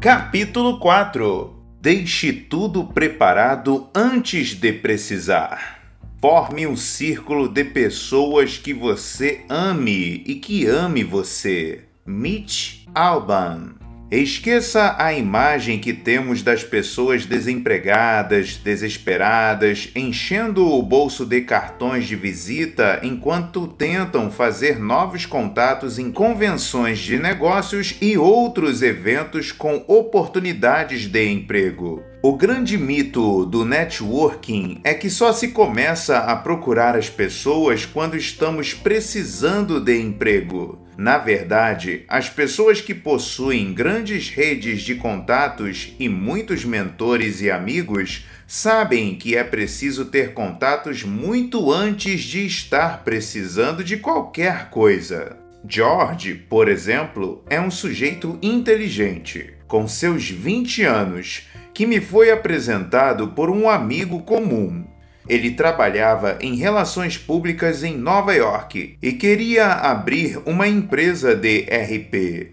Capítulo 4 Deixe tudo preparado antes de precisar. Forme um círculo de pessoas que você ame e que ame você. Mitch Alban Esqueça a imagem que temos das pessoas desempregadas, desesperadas, enchendo o bolso de cartões de visita enquanto tentam fazer novos contatos em convenções de negócios e outros eventos com oportunidades de emprego. O grande mito do networking é que só se começa a procurar as pessoas quando estamos precisando de emprego. Na verdade, as pessoas que possuem grandes redes de contatos e muitos mentores e amigos sabem que é preciso ter contatos muito antes de estar precisando de qualquer coisa. George, por exemplo, é um sujeito inteligente, com seus 20 anos, que me foi apresentado por um amigo comum ele trabalhava em relações públicas em Nova York e queria abrir uma empresa de RP.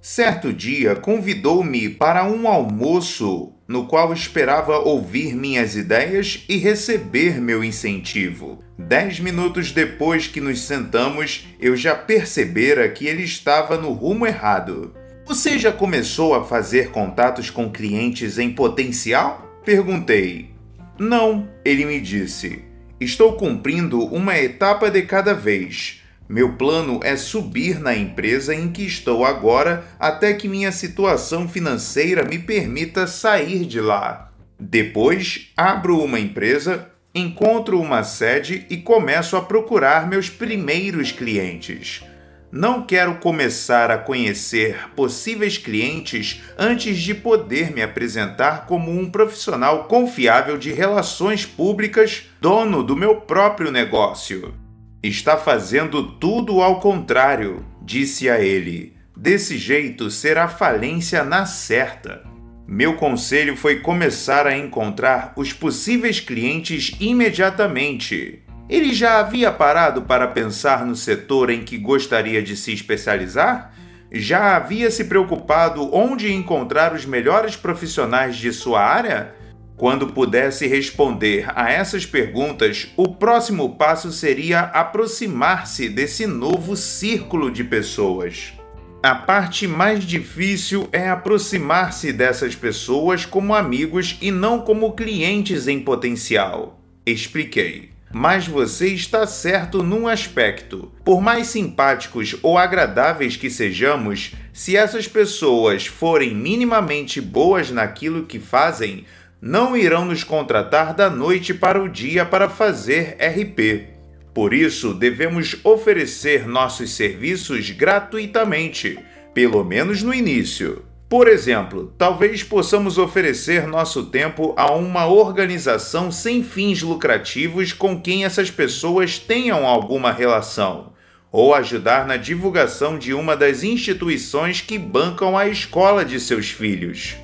Certo dia convidou-me para um almoço no qual esperava ouvir minhas ideias e receber meu incentivo. Dez minutos depois que nos sentamos, eu já percebera que ele estava no rumo errado. Você já começou a fazer contatos com clientes em potencial? Perguntei. Não, ele me disse. Estou cumprindo uma etapa de cada vez. Meu plano é subir na empresa em que estou agora até que minha situação financeira me permita sair de lá. Depois, abro uma empresa, encontro uma sede e começo a procurar meus primeiros clientes. Não quero começar a conhecer possíveis clientes antes de poder me apresentar como um profissional confiável de relações públicas, dono do meu próprio negócio. Está fazendo tudo ao contrário, disse a ele. Desse jeito será falência na certa. Meu conselho foi começar a encontrar os possíveis clientes imediatamente ele já havia parado para pensar no setor em que gostaria de se especializar? Já havia se preocupado onde encontrar os melhores profissionais de sua área? Quando pudesse responder a essas perguntas, o próximo passo seria aproximar-se desse novo círculo de pessoas. A parte mais difícil é aproximar-se dessas pessoas como amigos e não como clientes em potencial. Expliquei. Mas você está certo num aspecto. Por mais simpáticos ou agradáveis que sejamos, se essas pessoas forem minimamente boas naquilo que fazem, não irão nos contratar da noite para o dia para fazer RP. Por isso, devemos oferecer nossos serviços gratuitamente, pelo menos no início. Por exemplo, talvez possamos oferecer nosso tempo a uma organização sem fins lucrativos com quem essas pessoas tenham alguma relação, ou ajudar na divulgação de uma das instituições que bancam a escola de seus filhos.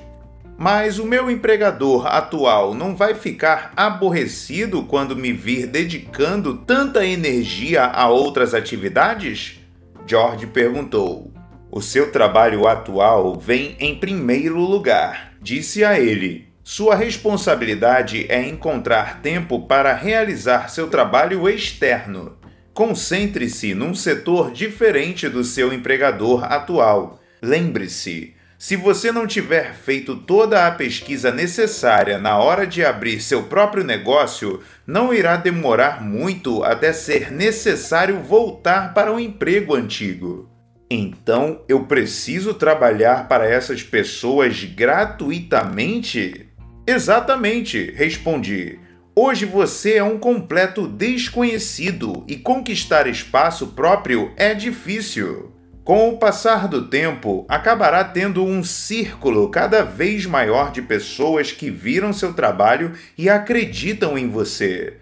Mas o meu empregador atual não vai ficar aborrecido quando me vir dedicando tanta energia a outras atividades? George perguntou. O seu trabalho atual vem em primeiro lugar, disse a ele. Sua responsabilidade é encontrar tempo para realizar seu trabalho externo. Concentre-se num setor diferente do seu empregador atual. Lembre-se, se você não tiver feito toda a pesquisa necessária na hora de abrir seu próprio negócio, não irá demorar muito até ser necessário voltar para o emprego antigo. Então eu preciso trabalhar para essas pessoas gratuitamente? Exatamente, respondi. Hoje você é um completo desconhecido e conquistar espaço próprio é difícil. Com o passar do tempo, acabará tendo um círculo cada vez maior de pessoas que viram seu trabalho e acreditam em você.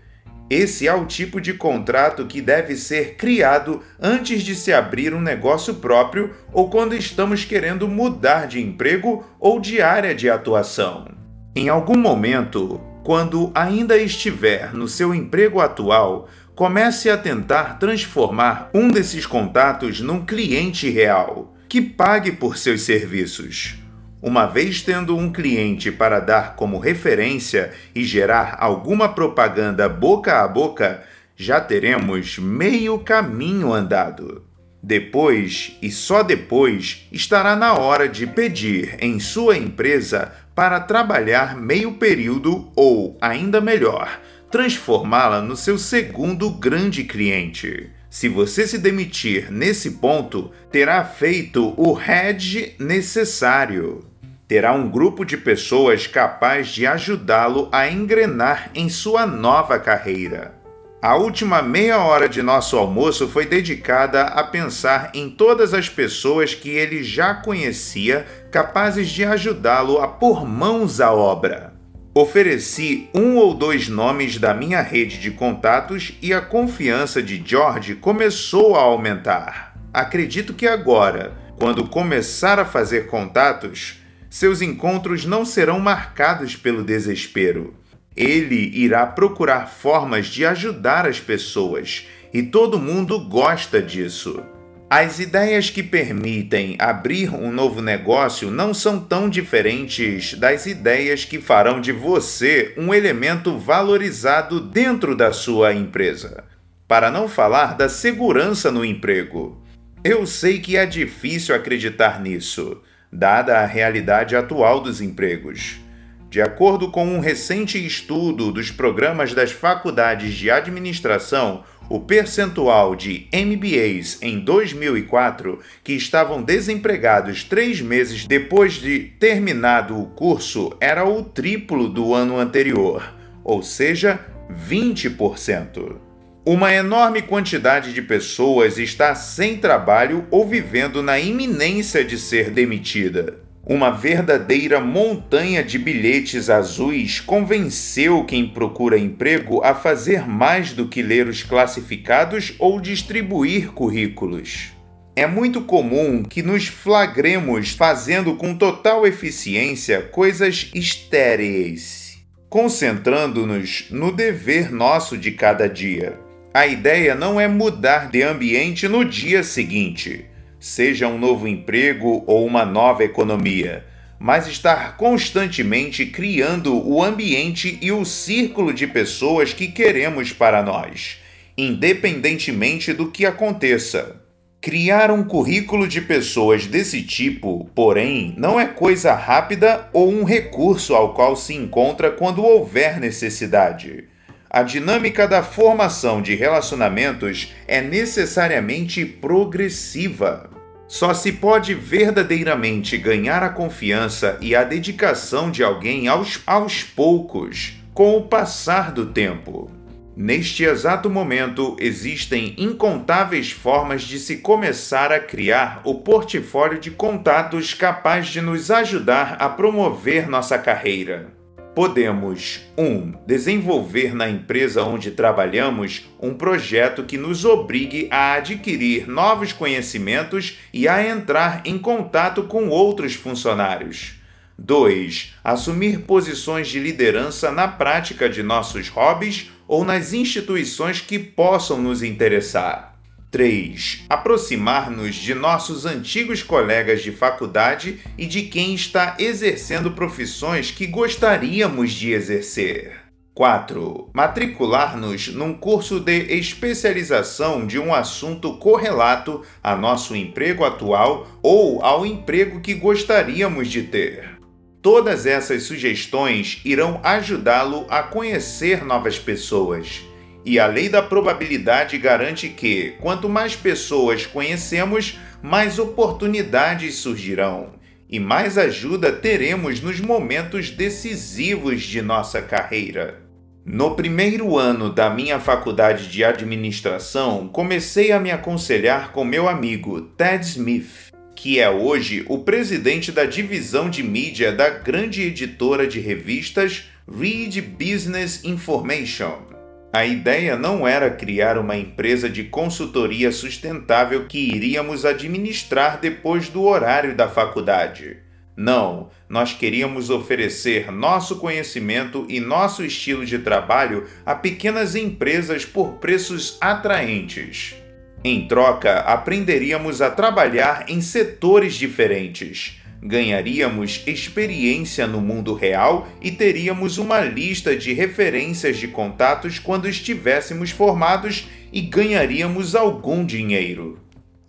Esse é o tipo de contrato que deve ser criado antes de se abrir um negócio próprio ou quando estamos querendo mudar de emprego ou de área de atuação. Em algum momento, quando ainda estiver no seu emprego atual, comece a tentar transformar um desses contatos num cliente real que pague por seus serviços. Uma vez tendo um cliente para dar como referência e gerar alguma propaganda boca a boca, já teremos meio caminho andado. Depois, e só depois, estará na hora de pedir em sua empresa para trabalhar meio período ou, ainda melhor, transformá-la no seu segundo grande cliente. Se você se demitir nesse ponto, terá feito o hedge necessário. Terá um grupo de pessoas capaz de ajudá-lo a engrenar em sua nova carreira. A última meia hora de nosso almoço foi dedicada a pensar em todas as pessoas que ele já conhecia capazes de ajudá-lo a pôr mãos à obra. Ofereci um ou dois nomes da minha rede de contatos e a confiança de George começou a aumentar. Acredito que agora, quando começar a fazer contatos, seus encontros não serão marcados pelo desespero. Ele irá procurar formas de ajudar as pessoas e todo mundo gosta disso. As ideias que permitem abrir um novo negócio não são tão diferentes das ideias que farão de você um elemento valorizado dentro da sua empresa. Para não falar da segurança no emprego. Eu sei que é difícil acreditar nisso, dada a realidade atual dos empregos. De acordo com um recente estudo dos programas das faculdades de administração, o percentual de MBAs em 2004 que estavam desempregados três meses depois de terminado o curso era o triplo do ano anterior, ou seja, 20%. Uma enorme quantidade de pessoas está sem trabalho ou vivendo na iminência de ser demitida. Uma verdadeira montanha de bilhetes azuis convenceu quem procura emprego a fazer mais do que ler os classificados ou distribuir currículos. É muito comum que nos flagremos fazendo com total eficiência coisas estéreis, concentrando-nos no dever nosso de cada dia. A ideia não é mudar de ambiente no dia seguinte seja um novo emprego ou uma nova economia, mas estar constantemente criando o ambiente e o círculo de pessoas que queremos para nós, independentemente do que aconteça. Criar um currículo de pessoas desse tipo, porém, não é coisa rápida ou um recurso ao qual se encontra quando houver necessidade. A dinâmica da formação de relacionamentos é necessariamente progressiva. Só se pode verdadeiramente ganhar a confiança e a dedicação de alguém aos, aos poucos, com o passar do tempo. Neste exato momento, existem incontáveis formas de se começar a criar o portfólio de contatos capaz de nos ajudar a promover nossa carreira. Podemos 1. Um, desenvolver na empresa onde trabalhamos um projeto que nos obrigue a adquirir novos conhecimentos e a entrar em contato com outros funcionários. 2. Assumir posições de liderança na prática de nossos hobbies ou nas instituições que possam nos interessar. 3. Aproximar-nos de nossos antigos colegas de faculdade e de quem está exercendo profissões que gostaríamos de exercer. 4. Matricular-nos num curso de especialização de um assunto correlato a nosso emprego atual ou ao emprego que gostaríamos de ter. Todas essas sugestões irão ajudá-lo a conhecer novas pessoas e a lei da probabilidade garante que, quanto mais pessoas conhecemos, mais oportunidades surgirão e mais ajuda teremos nos momentos decisivos de nossa carreira. No primeiro ano da minha faculdade de administração, comecei a me aconselhar com meu amigo Ted Smith, que é hoje o presidente da divisão de mídia da grande editora de revistas Read Business Information. A ideia não era criar uma empresa de consultoria sustentável que iríamos administrar depois do horário da faculdade. Não, nós queríamos oferecer nosso conhecimento e nosso estilo de trabalho a pequenas empresas por preços atraentes. Em troca, aprenderíamos a trabalhar em setores diferentes, ganharíamos experiência no mundo real e teríamos uma lista de referências de contatos quando estivéssemos formados e ganharíamos algum dinheiro.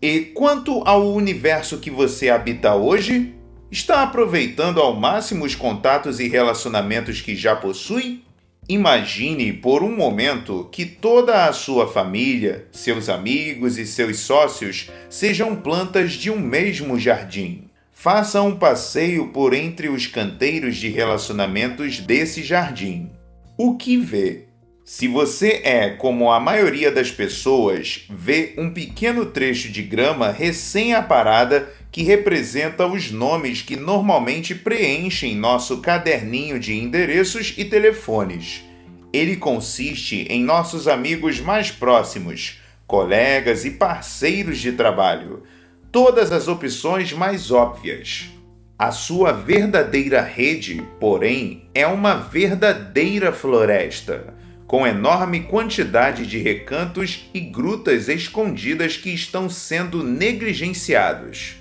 E quanto ao universo que você habita hoje? Está aproveitando ao máximo os contatos e relacionamentos que já possui? Imagine por um momento que toda a sua família, seus amigos e seus sócios sejam plantas de um mesmo jardim. Faça um passeio por entre os canteiros de relacionamentos desse jardim. O que vê? Se você é como a maioria das pessoas, vê um pequeno trecho de grama recém-aparada que representa os nomes que normalmente preenchem nosso caderninho de endereços e telefones. Ele consiste em nossos amigos mais próximos, colegas e parceiros de trabalho, todas as opções mais óbvias. A sua verdadeira rede, porém, é uma verdadeira floresta, com enorme quantidade de recantos e grutas escondidas que estão sendo negligenciados.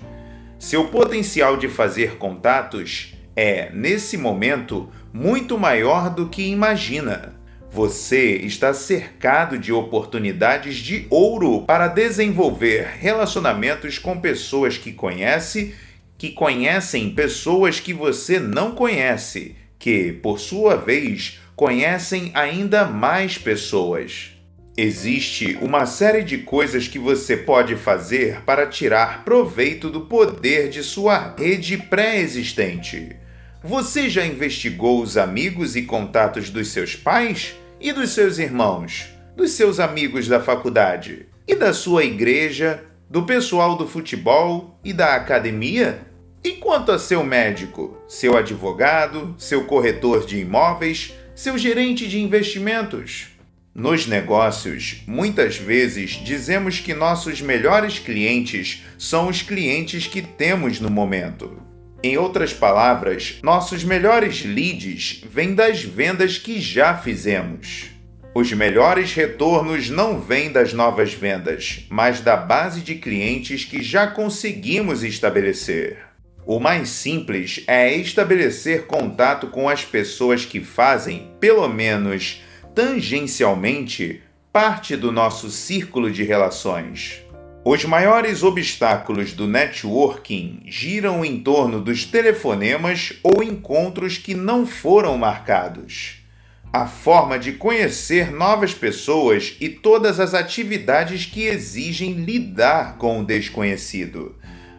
Seu potencial de fazer contatos é, nesse momento, muito maior do que imagina. Você está cercado de oportunidades de ouro para desenvolver relacionamentos com pessoas que conhece, que conhecem pessoas que você não conhece, que, por sua vez, conhecem ainda mais pessoas. Existe uma série de coisas que você pode fazer para tirar proveito do poder de sua rede pré-existente. Você já investigou os amigos e contatos dos seus pais e dos seus irmãos, dos seus amigos da faculdade e da sua igreja, do pessoal do futebol e da academia? E quanto a seu médico, seu advogado, seu corretor de imóveis, seu gerente de investimentos? Nos negócios, muitas vezes dizemos que nossos melhores clientes são os clientes que temos no momento. Em outras palavras, nossos melhores leads vêm das vendas que já fizemos. Os melhores retornos não vêm das novas vendas, mas da base de clientes que já conseguimos estabelecer. O mais simples é estabelecer contato com as pessoas que fazem, pelo menos tangencialmente parte do nosso círculo de relações. Os maiores obstáculos do networking giram em torno dos telefonemas ou encontros que não foram marcados. A forma de conhecer novas pessoas e todas as atividades que exigem lidar com o desconhecido.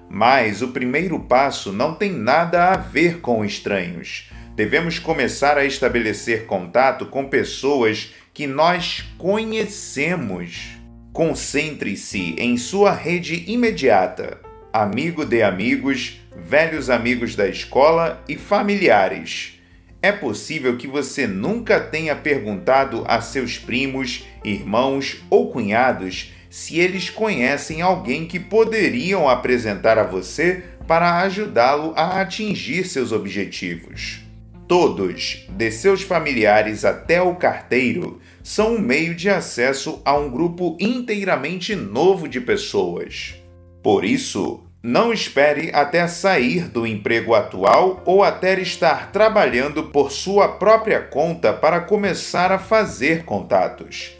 Mas o primeiro passo não tem nada a ver com estranhos devemos começar a estabelecer contato com pessoas que nós conhecemos. Concentre-se em sua rede imediata, amigo de amigos, velhos amigos da escola e familiares. É possível que você nunca tenha perguntado a seus primos, irmãos ou cunhados se eles conhecem alguém que poderiam apresentar a você para ajudá-lo a atingir seus objetivos. Todos, de seus familiares até o carteiro, são um meio de acesso a um grupo inteiramente novo de pessoas. Por isso, não espere até sair do emprego atual ou até estar trabalhando por sua própria conta para começar a fazer contatos.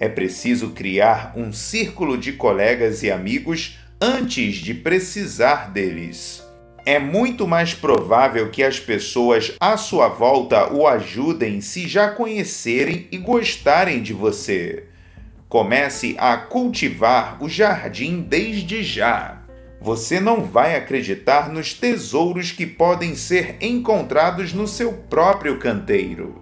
É preciso criar um círculo de colegas e amigos antes de precisar deles é muito mais provável que as pessoas à sua volta o ajudem se já conhecerem e gostarem de você. Comece a cultivar o jardim desde já. Você não vai acreditar nos tesouros que podem ser encontrados no seu próprio canteiro.